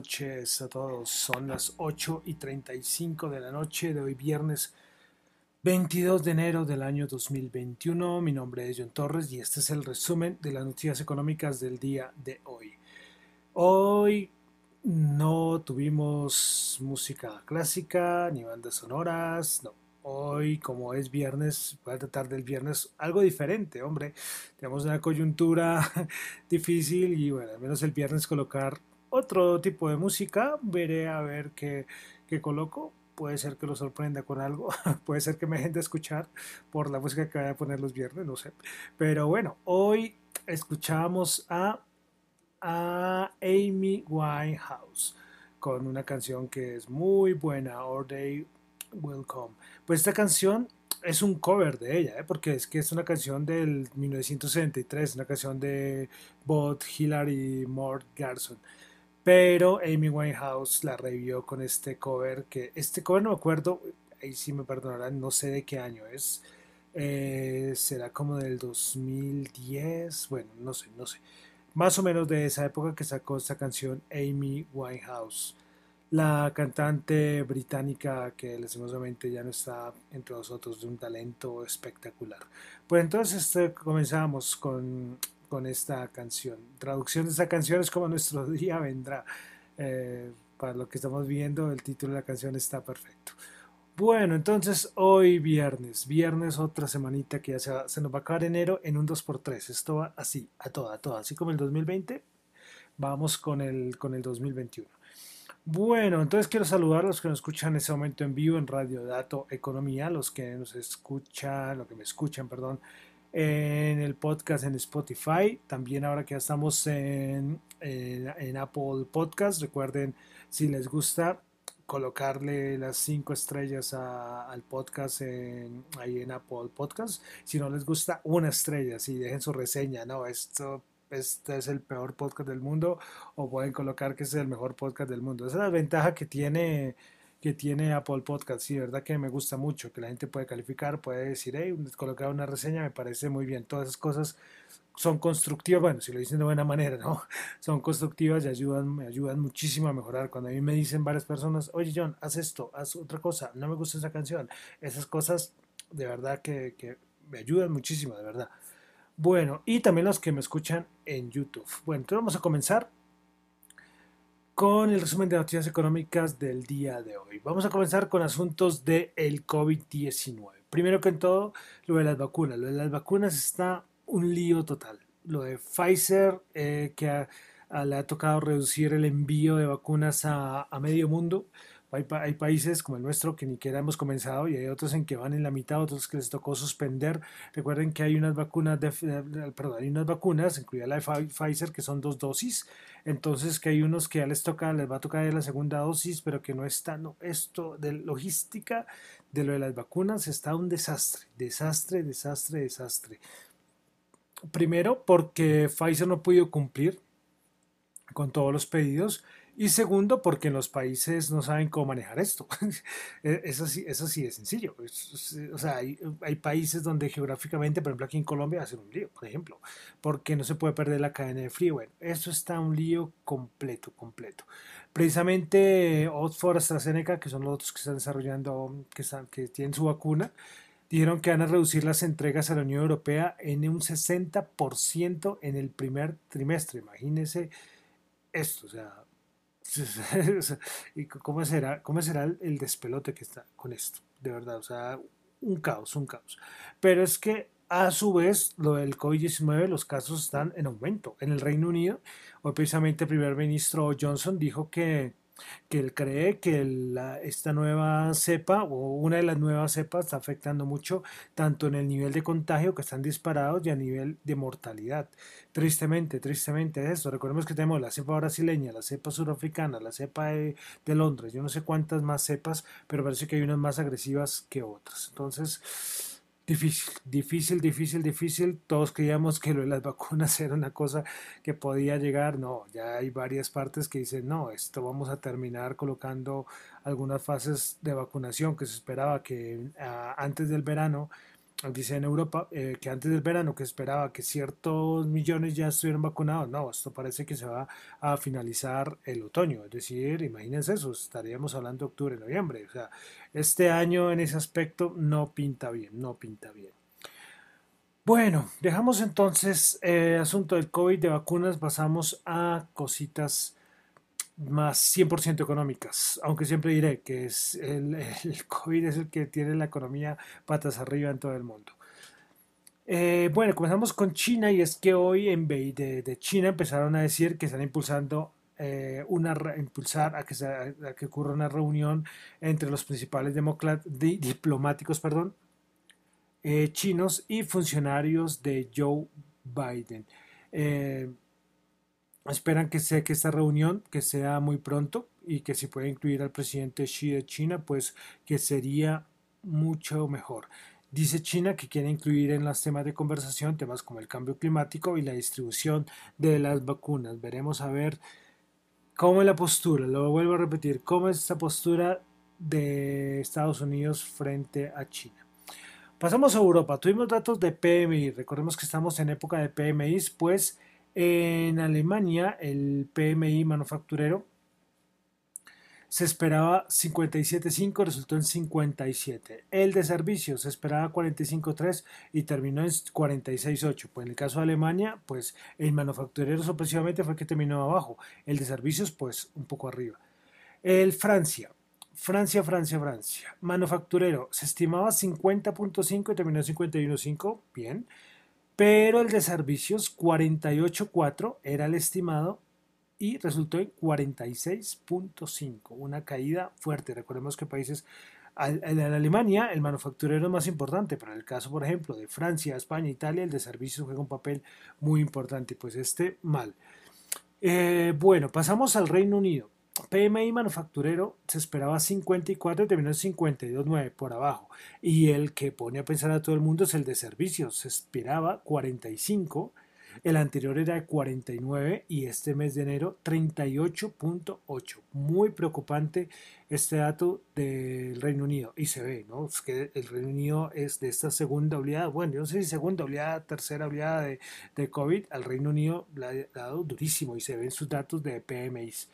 Noches a todos. Son las 8 y 35 de la noche de hoy viernes 22 de enero del año 2021. Mi nombre es John Torres y este es el resumen de las noticias económicas del día de hoy. Hoy no tuvimos música clásica ni bandas sonoras, no. Hoy, como es viernes, voy a tratar del viernes algo diferente, hombre. Tenemos una coyuntura difícil y bueno, al menos el viernes colocar otro tipo de música. Veré a ver qué, qué coloco. Puede ser que lo sorprenda con algo. Puede ser que me dejen de escuchar por la música que voy a poner los viernes, no sé. Pero bueno, hoy escuchamos a, a Amy Winehouse con una canción que es muy buena, Or Day Welcome. Pues esta canción es un cover de ella, ¿eh? porque es que es una canción del 1973, una canción de Bob Hillary y Mort Garson. Pero Amy Winehouse la revivió con este cover, que este cover no me acuerdo, ahí sí me perdonarán, no sé de qué año es. Eh, será como del 2010, bueno, no sé, no sé. Más o menos de esa época que sacó esta canción Amy Winehouse la cantante británica que lastimosamente ya no está entre nosotros de un talento espectacular. Pues entonces este, comenzamos con, con, esta canción. Traducción de esta canción es como nuestro día vendrá. Eh, para lo que estamos viendo, el título de la canción está perfecto. Bueno, entonces hoy viernes, viernes otra semanita que ya se, se nos va a acabar enero en un 2x3. Esto va así, a toda, a toda. Así como el 2020, vamos con el, con el 2021. Bueno, entonces quiero saludar a los que nos escuchan en ese momento en vivo en Radio Dato Economía, los que nos escuchan, los que me escuchan, perdón, en el podcast en Spotify. También ahora que ya estamos en, en, Apple Podcast, recuerden si les gusta colocarle las cinco estrellas al podcast ahí en Apple Podcast. Si no les gusta, una estrella, si dejen su reseña, ¿no? Esto este es el peor podcast del mundo o pueden colocar que es el mejor podcast del mundo. Esa es la ventaja que tiene que tiene Apple Podcast. Sí, verdad que me gusta mucho, que la gente puede calificar, puede decir, hey, colocar una reseña, me parece muy bien. Todas esas cosas son constructivas, bueno, si lo dicen de buena manera, ¿no? Son constructivas y ayudan, me ayudan muchísimo a mejorar. Cuando a mí me dicen varias personas, oye John, haz esto, haz otra cosa, no me gusta esa canción. Esas cosas de verdad que, que me ayudan muchísimo, de verdad. Bueno, y también los que me escuchan en YouTube. Bueno, entonces vamos a comenzar con el resumen de noticias económicas del día de hoy. Vamos a comenzar con asuntos del el COVID-19. Primero que en todo, lo de las vacunas. Lo de las vacunas está un lío total. Lo de Pfizer, eh, que le ha tocado reducir el envío de vacunas a, a medio mundo hay, países como el nuestro que ni siquiera hemos comenzado y hay otros en que van en la mitad, otros que les tocó suspender. Recuerden que hay unas vacunas, de, perdón, hay unas vacunas, incluida la de Pfizer, que son dos dosis. Entonces que hay unos que ya les toca, les va a tocar la segunda dosis, pero que no está, no, esto de logística de lo de las vacunas está un desastre, desastre, desastre, desastre. Primero porque Pfizer no pudo cumplir con todos los pedidos y segundo, porque en los países no saben cómo manejar esto. Eso, sí, eso sí es sencillo. o sea, hay, países donde geográficamente, por ejemplo aquí en Colombia, hacer un lío, por ejemplo, porque no se puede perder la cadena de frío. Bueno, eso está un lío completo, completo. Precisamente Oxford, AstraZeneca, que son los otros que están desarrollando, que, están, que tienen su vacuna, dijeron que van a reducir las entregas a la Unión Europea en un 60% en el primer trimestre. Imagínense esto, o sea, ¿Y cómo será, cómo será el despelote que está con esto? De verdad, o sea, un caos, un caos. Pero es que a su vez, lo del COVID-19, los casos están en aumento. En el Reino Unido, hoy precisamente el primer ministro Johnson dijo que que él cree que esta nueva cepa o una de las nuevas cepas está afectando mucho tanto en el nivel de contagio que están disparados y a nivel de mortalidad. Tristemente, tristemente es eso. Recordemos que tenemos la cepa brasileña, la cepa surafricana, la cepa de Londres, yo no sé cuántas más cepas, pero parece que hay unas más agresivas que otras. Entonces, Difícil, difícil, difícil, difícil. Todos creíamos que lo de las vacunas era una cosa que podía llegar. No, ya hay varias partes que dicen, no, esto vamos a terminar colocando algunas fases de vacunación que se esperaba que antes del verano dice en Europa eh, que antes del verano que esperaba que ciertos millones ya estuvieran vacunados. No, esto parece que se va a finalizar el otoño. Es decir, imagínense eso, estaríamos hablando de octubre, noviembre. O sea, este año en ese aspecto no pinta bien, no pinta bien. Bueno, dejamos entonces el asunto del COVID de vacunas, pasamos a cositas más 100% económicas, aunque siempre diré que es el, COVID es el que tiene la economía patas arriba en todo el mundo. Eh, bueno, comenzamos con China y es que hoy en de, de China empezaron a decir que están impulsando eh, una impulsar a que, que ocurra una reunión entre los principales diplomáticos perdón, eh, chinos y funcionarios de Joe Biden. Esperan que sea que esta reunión que sea muy pronto y que se pueda incluir al presidente Xi de China, pues que sería mucho mejor. Dice China que quiere incluir en los temas de conversación temas como el cambio climático y la distribución de las vacunas. Veremos a ver cómo es la postura, lo vuelvo a repetir, cómo es esta postura de Estados Unidos frente a China. Pasamos a Europa. Tuvimos datos de PMI. Recordemos que estamos en época de PMI, pues en Alemania, el PMI manufacturero se esperaba 57.5, resultó en 57. El de servicios se esperaba 45.3 y terminó en 46.8. Pues en el caso de Alemania, pues el manufacturero sorpresivamente fue el que terminó abajo. El de servicios, pues un poco arriba. El Francia. Francia, Francia, Francia. Manufacturero se estimaba 50.5 y terminó en 51.5. Bien pero el de servicios 48.4 era el estimado y resultó en 46.5, una caída fuerte. Recordemos que países, en Alemania el manufacturero es más importante, pero en el caso, por ejemplo, de Francia, España, Italia, el de servicios juega un papel muy importante, pues este mal. Eh, bueno, pasamos al Reino Unido. PMI manufacturero se esperaba 54 y terminó en 52.9 por abajo. Y el que pone a pensar a todo el mundo es el de servicios. Se esperaba 45, el anterior era 49 y este mes de enero 38.8. Muy preocupante este dato del Reino Unido. Y se ve, ¿no? Es que el Reino Unido es de esta segunda oleada, bueno, yo no sé si segunda oleada, tercera oleada de, de COVID, al Reino Unido le ha dado durísimo y se ven sus datos de PMIs.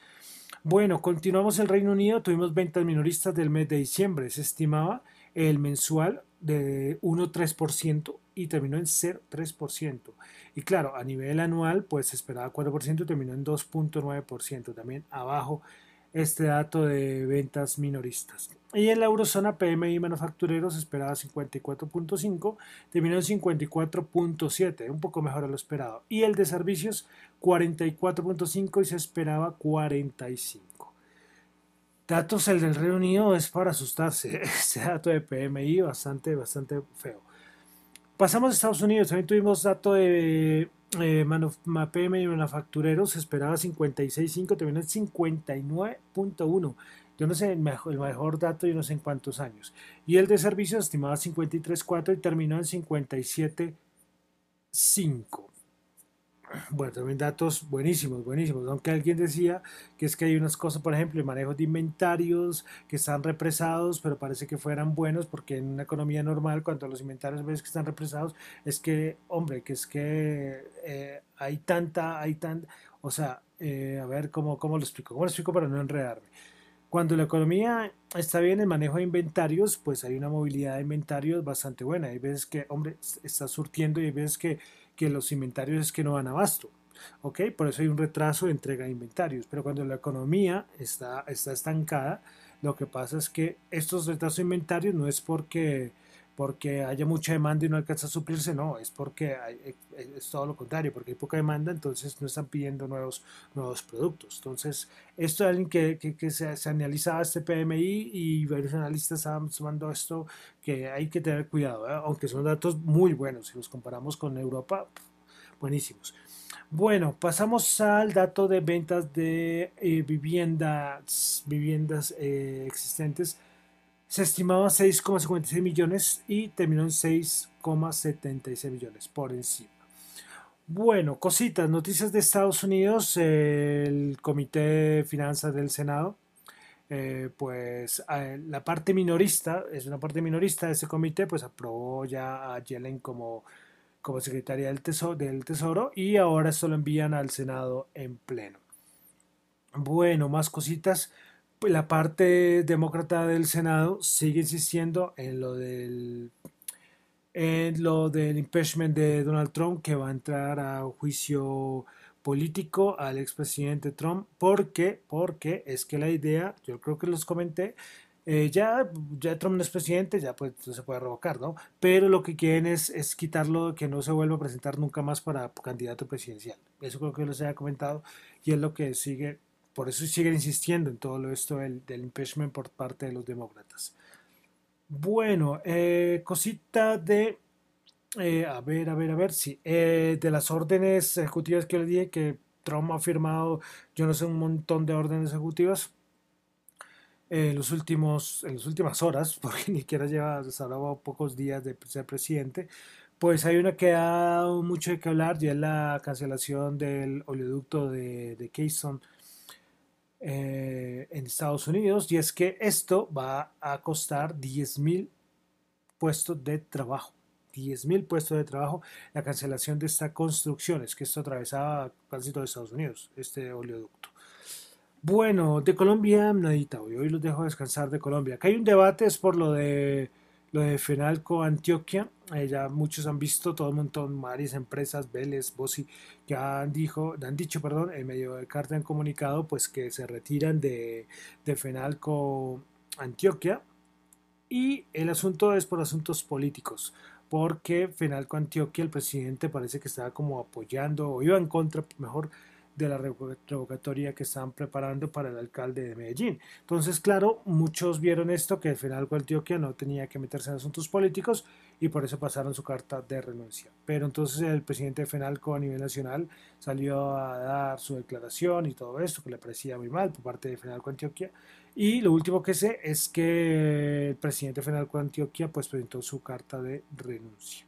Bueno, continuamos el Reino Unido, tuvimos ventas minoristas del mes de diciembre, se estimaba el mensual de 1,3% y terminó en 0,3%. Y claro, a nivel anual, pues esperaba 4% y terminó en 2,9%, también abajo este dato de ventas minoristas. Y en la eurozona PMI manufacturero se esperaba 54.5, terminó en 54.7, un poco mejor a lo esperado. Y el de servicios 44.5 y se esperaba 45. Datos el del Reino Unido es para asustarse. Este dato de PMI bastante, bastante feo. Pasamos a Estados Unidos. También tuvimos dato de eh, PMI manufacturero. Se esperaba 56.5, terminó en 59.1. Yo no sé el mejor, el mejor dato, yo no sé en cuántos años. Y el de servicios estimaba 53.4 y terminó en 57.5. Bueno, también datos buenísimos, buenísimos. Aunque alguien decía que es que hay unas cosas, por ejemplo, el manejo de inventarios que están represados, pero parece que fueran buenos porque en una economía normal, cuando los inventarios ves que están represados, es que, hombre, que es que eh, hay tanta, hay tan, o sea, eh, a ver cómo, cómo lo explico, cómo lo explico para no enredarme. Cuando la economía está bien, el manejo de inventarios, pues hay una movilidad de inventarios bastante buena. Hay veces que, hombre, está surtiendo y hay veces que que los inventarios es que no van a abasto. ¿ok? Por eso hay un retraso de entrega de inventarios. Pero cuando la economía está, está estancada, lo que pasa es que estos retrasos de inventarios no es porque porque haya mucha demanda y no alcanza a suplirse, no, es porque eh, es todo lo contrario, porque hay poca demanda, entonces no están pidiendo nuevos, nuevos productos. Entonces, esto es alguien que, que, se, se, analizaba este PMI y varios analistas estaban sumando esto, que hay que tener cuidado, ¿eh? aunque son datos muy buenos, si los comparamos con Europa, buenísimos. Bueno, pasamos al dato de ventas de eh, viviendas, viviendas existentes se estimaba 6,56 millones y terminó en 6,76 millones por encima. Bueno, cositas, noticias de Estados Unidos, el Comité de Finanzas del Senado eh, pues la parte minorista, es una parte minorista de ese comité, pues aprobó ya a Yellen como, como secretaria del tesoro, del tesoro y ahora esto lo envían al Senado en pleno. Bueno, más cositas. Pues la parte demócrata del Senado sigue insistiendo en lo del en lo del impeachment de Donald Trump que va a entrar a juicio político al expresidente Trump. ¿Por qué? Porque es que la idea, yo creo que los comenté, eh, ya, ya Trump no es presidente, ya pues se puede revocar, ¿no? Pero lo que quieren es, es quitarlo, que no se vuelva a presentar nunca más para candidato presidencial. Eso creo que les haya comentado y es lo que sigue, por eso siguen insistiendo en todo esto del, del impeachment por parte de los demócratas. Bueno, eh, cosita de eh, a ver, a ver, a ver, sí. Eh, de las órdenes ejecutivas que le dije que Trump ha firmado, yo no sé, un montón de órdenes ejecutivas en los últimos, en las últimas horas, porque ni siquiera lleva, se hablaba pocos días de ser presidente, pues hay una que ha dado mucho de qué hablar, y es la cancelación del oleoducto de, de Keystone eh, en Estados Unidos, y es que esto va a costar 10 mil puestos de trabajo. 10.000 puestos de trabajo la cancelación de esta construcción, es que esto atravesaba casi todo Estados Unidos, este oleoducto. Bueno, de Colombia, nadita hoy, hoy los dejo descansar de Colombia. Acá hay un debate, es por lo de lo de Fenalco Antioquia, eh, ya muchos han visto, todo un montón, varias empresas, Vélez, Bossi, ya han, dijo, han dicho, perdón, en medio de carta han comunicado, pues que se retiran de, de Fenalco Antioquia, y el asunto es por asuntos políticos porque Fenalco Antioquia, el presidente, parece que estaba como apoyando o iba en contra, mejor, de la revocatoria que estaban preparando para el alcalde de Medellín. Entonces, claro, muchos vieron esto, que Fenalco Antioquia no tenía que meterse en asuntos políticos y por eso pasaron su carta de renuncia. Pero entonces el presidente de Fenalco a nivel nacional salió a dar su declaración y todo esto, que le parecía muy mal por parte de Fenalco Antioquia y lo último que sé es que el presidente de Antioquia pues presentó su carta de renuncia.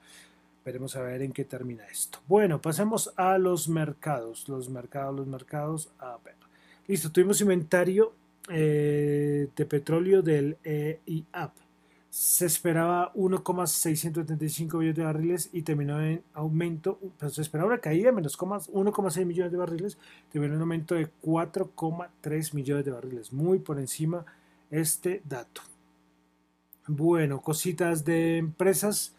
Veremos a ver en qué termina esto. Bueno, pasemos a los mercados. Los mercados, los mercados. Listo, tuvimos inventario eh, de petróleo del EIAP se esperaba 1,675 millones de barriles y terminó en aumento, pero se esperaba una caída de menos 1,6 millones de barriles, terminó en aumento de 4,3 millones de barriles, muy por encima este dato. Bueno, cositas de empresas.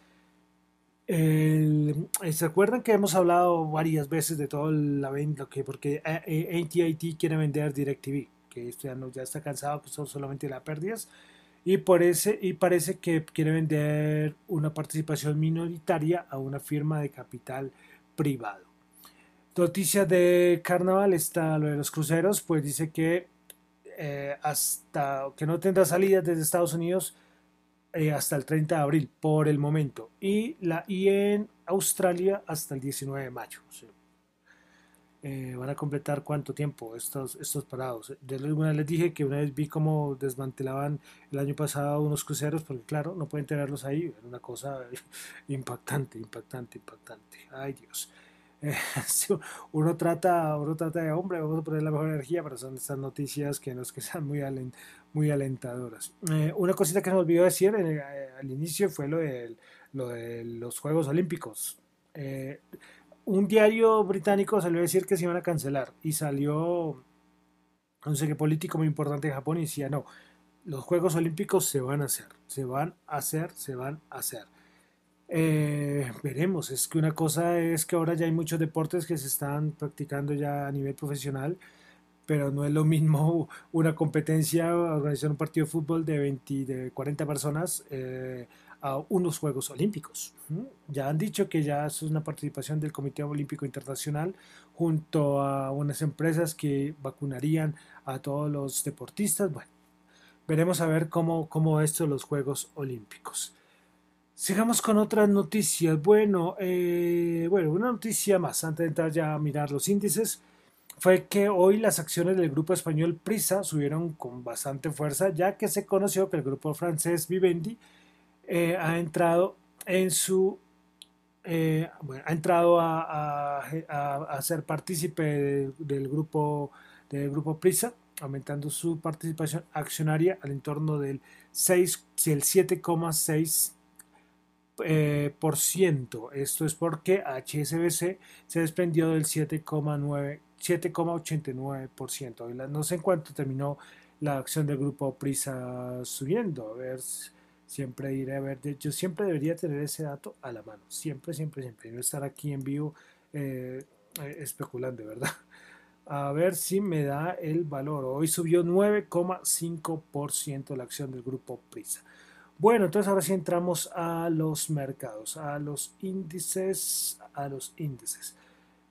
¿Se acuerdan que hemos hablado varias veces de todo la venta? Que porque AT&T quiere vender DirecTV, que ya, no, ya está cansado, que son solamente las pérdidas y, por y parece que quiere vender una participación minoritaria a una firma de capital privado. Noticia de carnaval está lo de los cruceros, pues dice que eh, hasta que no tendrá salidas desde Estados Unidos eh, hasta el 30 de abril por el momento y, la, y en Australia hasta el 19 de mayo. Eh, van a completar cuánto tiempo estos, estos parados. Yo les dije que una vez vi cómo desmantelaban el año pasado unos cruceros, porque claro, no pueden tenerlos ahí, era una cosa impactante, impactante, impactante. Ay Dios. Eh, uno trata, uno trata de hombre, vamos a poner la mejor energía, pero son estas noticias que nos que sean muy, muy alentadoras. Eh, una cosita que se me olvidó decir al inicio fue lo de, lo de los Juegos Olímpicos un diario británico salió a decir que se iban a cancelar y salió no sé político muy importante de Japón y decía no, los Juegos Olímpicos se van a hacer, se van a hacer, se van a hacer. Eh, veremos, es que una cosa es que ahora ya hay muchos deportes que se están practicando ya a nivel profesional, pero no es lo mismo una competencia, organizar un partido de fútbol de 20, de 40 personas. Eh, a unos Juegos Olímpicos. Ya han dicho que ya es una participación del Comité Olímpico Internacional junto a unas empresas que vacunarían a todos los deportistas. Bueno, veremos a ver cómo, cómo esto los Juegos Olímpicos. Sigamos con otras noticias. Bueno, eh, bueno, una noticia más antes de entrar ya a mirar los índices fue que hoy las acciones del grupo español Prisa subieron con bastante fuerza, ya que se conoció que el grupo francés Vivendi eh, ha entrado en su eh, ha entrado a, ser partícipe del grupo del grupo Prisa aumentando su participación accionaria al entorno del 6, el 7,6%. Eh, por ciento. Esto es porque HSBC se desprendió del 7,9 7,89%. No sé en cuánto terminó la acción del grupo Prisa subiendo. A ver, siempre iré a ver. Yo siempre debería tener ese dato a la mano. Siempre, siempre, siempre. No estar aquí en vivo eh, eh, especulando, ¿verdad? A ver si me da el valor. Hoy subió 9,5% la acción del grupo Prisa. Bueno, entonces ahora sí entramos a los mercados, a los índices, a los índices.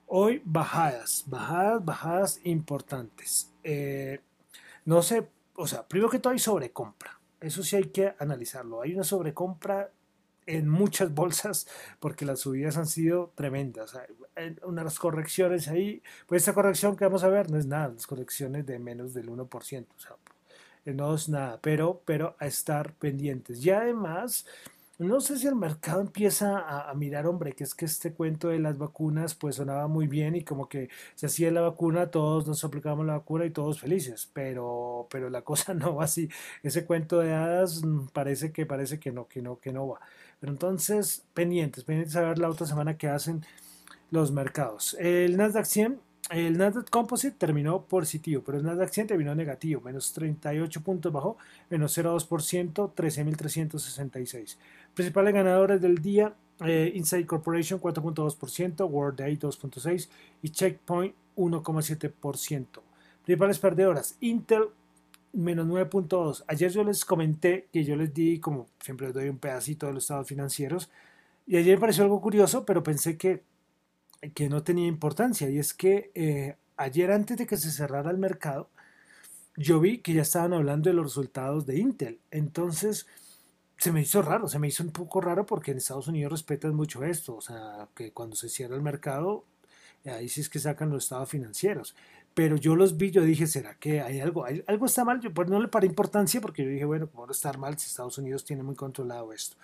Hoy bajadas, bajadas, bajadas importantes. Eh, no sé, o sea, primero que todo hay sobrecompra. Eso sí hay que analizarlo. Hay una sobrecompra en muchas bolsas porque las subidas han sido tremendas. Hay unas correcciones ahí, pues esta corrección que vamos a ver no es nada, las correcciones de menos del 1%, o sea, no es nada, pero, pero a estar pendientes. Y además, no sé si el mercado empieza a, mirar, hombre, que es que este cuento de las vacunas pues sonaba muy bien y como que se hacía la vacuna, todos nos aplicamos la vacuna y todos felices, pero, pero la cosa no va así. Ese cuento de hadas mm, parece que parece que no, que no, que no va. Pero entonces, pendientes, pendientes a ver la otra semana que hacen los mercados. El Nasdaq 100 el Nasdaq Composite terminó positivo, pero el Nasdaq 100 terminó negativo, menos 38 puntos bajó, menos 0,2%, 13.366. Principales ganadores del día, eh, Inside Corporation 4.2%, World 2.6% y Checkpoint 1.7%. Principales perdedoras, Intel menos 9.2. Ayer yo les comenté que yo les di, como siempre les doy un pedacito de los estados financieros, y ayer me pareció algo curioso, pero pensé que, que no tenía importancia, y es que eh, ayer antes de que se cerrara el mercado, yo vi que ya estaban hablando de los resultados de Intel. Entonces, se me hizo raro, se me hizo un poco raro porque en Estados Unidos respetan mucho esto, o sea, que cuando se cierra el mercado, ahí sí es que sacan los estados financieros. Pero yo los vi, yo dije, ¿será que hay algo? algo está mal? Yo pues no le paré importancia porque yo dije, bueno, ¿cómo no estar mal si Estados Unidos tiene muy controlado esto?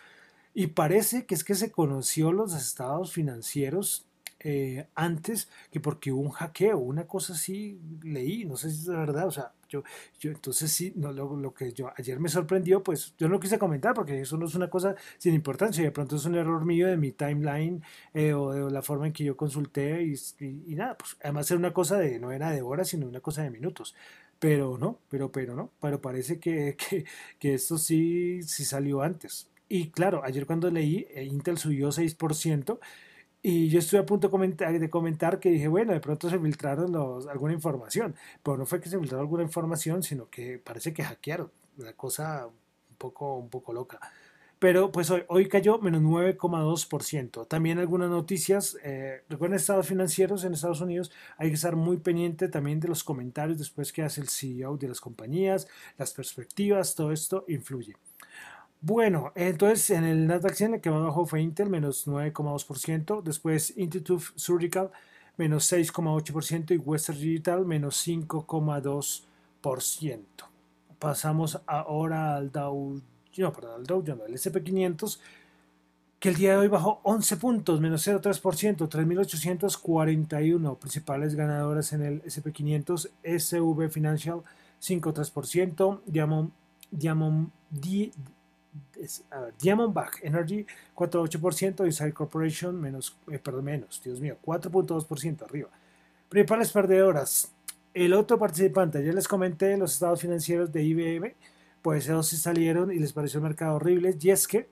Y parece que es que se conoció los estados financieros eh, antes que porque hubo un hackeo, una cosa así leí, no sé si es verdad, o sea, yo, yo entonces sí, no, lo, lo, que yo ayer me sorprendió, pues yo no quise comentar porque eso no es una cosa sin importancia, de pronto es un error mío de mi timeline eh, o de la forma en que yo consulté y, y, nada, pues además era una cosa de, no era de horas, sino una cosa de minutos pero no, pero, pero no, pero parece que, que, que, esto sí, sí salió antes. Y claro, ayer cuando leí, eh, Intel subió 6%, y yo estuve a punto de comentar, que dije, bueno, de pronto se filtraron los, alguna información, pero no fue que se filtró alguna información, sino que parece que hackearon, una cosa un poco, un poco loca. Pero pues hoy, hoy cayó menos 9,2%. También algunas noticias, eh, recuerden estados financieros en Estados Unidos, hay que estar muy pendiente también de los comentarios después que hace el CEO de las compañías, las perspectivas, todo esto influye. Bueno, entonces en el Nasdaq 100 el que más bajó fue Intel, menos 9,2%. Después Institute Surgical, menos 6,8%. Y Western Digital, menos 5,2%. Pasamos ahora al Dow, no, perdón, al Dow Jones, el SP500, que el día de hoy bajó 11 puntos, menos 0,3%, 3.841. Principales ganadoras en el SP500, SV Financial, 5,3%. Diamond, Diamond, Diamondback Energy 4.8%, Side Corporation menos, eh, perdón, menos, Dios mío, 4.2% arriba. Principales perdedoras. El otro participante, ya les comenté los estados financieros de IBM, pues ellos se salieron y les pareció el mercado horrible. Y es que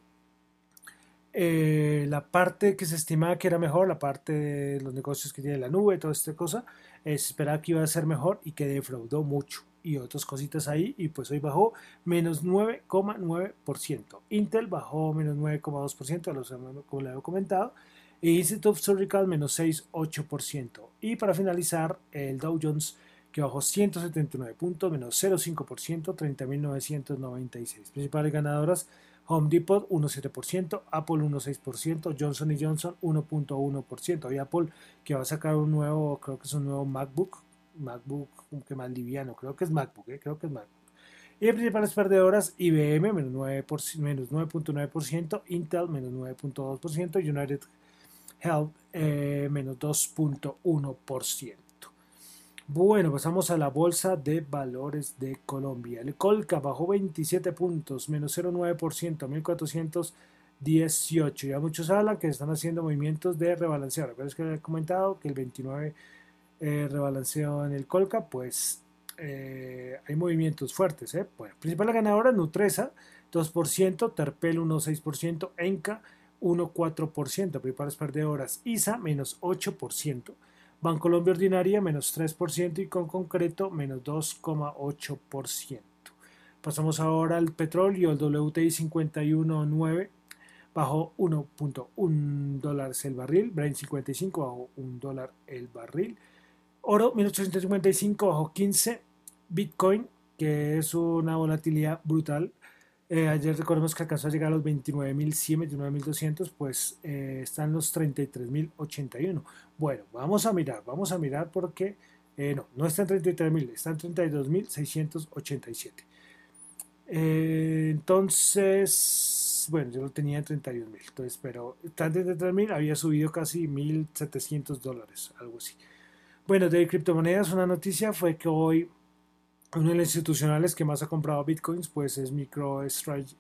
eh, la parte que se estimaba que era mejor, la parte de los negocios que tiene la nube, toda esta cosa, se esperaba que iba a ser mejor y que defraudó mucho y otras cositas ahí y pues hoy bajó menos 9,9%. Intel bajó menos 9,2%, como le había comentado, e Institute Surgical menos 6,8%. Y para finalizar, el Dow Jones que bajó 179 puntos, menos 0,5%, 30.996. Principales ganadoras, Home Depot 1,7%, Apple 1,6%, Johnson Johnson 1,1%. Y Apple que va a sacar un nuevo, creo que es un nuevo MacBook MacBook, que más liviano, creo que es MacBook, ¿eh? creo que es MacBook. Y principales perdedoras, IBM menos 9.9%, Intel menos 9.2%, United Health eh, menos 2.1%. Bueno, pasamos a la Bolsa de Valores de Colombia. El Colca bajó 27 puntos, menos 0,9%, 1418. Ya muchos hablan que están haciendo movimientos de rebalanceo. Pero es que he comentado que el 29 eh, en el Colca, pues eh, hay movimientos fuertes. ¿eh? Bueno, principal ganadora, Nutresa, 2%, Terpel 1,6%, Enca 1,4%, principales perdedoras, ISA menos 8%. Bancolombia Ordinaria menos 3% y con concreto menos 2,8%. Pasamos ahora al petróleo, el WTI 51.9 bajó 1.1 dólares el barril, Brent 55 bajó 1 dólar el barril, oro 1855 bajó 15, Bitcoin que es una volatilidad brutal, eh, ayer recordemos que alcanzó a llegar a los 29.100, 29.200, pues eh, están los 33.081. Bueno, vamos a mirar, vamos a mirar porque eh, no, no está en 33.000, está en 32.687. entonces, bueno, yo lo tenía en 31.000, entonces, pero está en 33.000, había subido casi 1.700 dólares, algo así. Bueno, de criptomonedas, una noticia fue que hoy uno de los institucionales que más ha comprado bitcoins pues es MicroStrategy.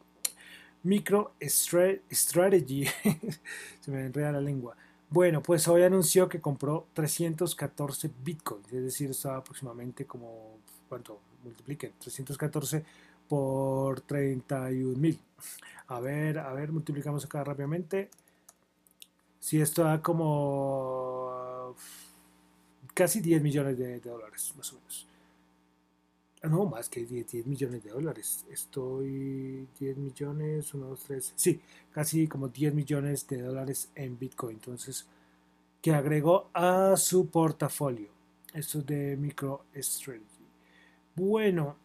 MicroStrategy. Se me enreda la lengua. Bueno, pues hoy anunció que compró 314 bitcoins, es decir, estaba aproximadamente como, ¿cuánto? Multipliquen, 314 por 31 mil. A ver, a ver, multiplicamos acá rápidamente. Si esto da como casi 10 millones de dólares, más o menos. Ah, no, más que 10, millones de dólares. Estoy 10 millones, 1, 2, 3. Sí, casi como 10 millones de dólares en Bitcoin. Entonces, que agregó a su portafolio. Esto es de MicroStrategy. Bueno,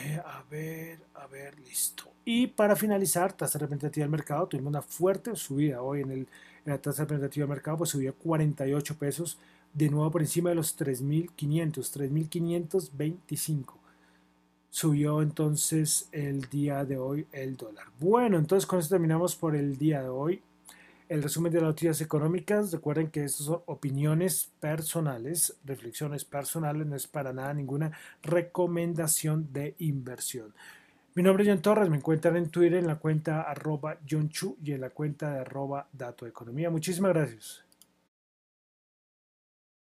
eh, a ver, a ver, listo. Y para finalizar, tasa representativa del mercado, tuvimos una fuerte subida hoy en, el, en la tasa representativa del mercado, pues subió 48 pesos de nuevo por encima de los 3.500, 3.525. Subió entonces el día de hoy el dólar. Bueno, entonces con esto terminamos por el día de hoy. El resumen de las noticias económicas. Recuerden que estas son opiniones personales, reflexiones personales, no es para nada ninguna recomendación de inversión. Mi nombre es John Torres, me encuentran en Twitter en la cuenta arroba John y en la cuenta de arroba Dato Economía. Muchísimas gracias.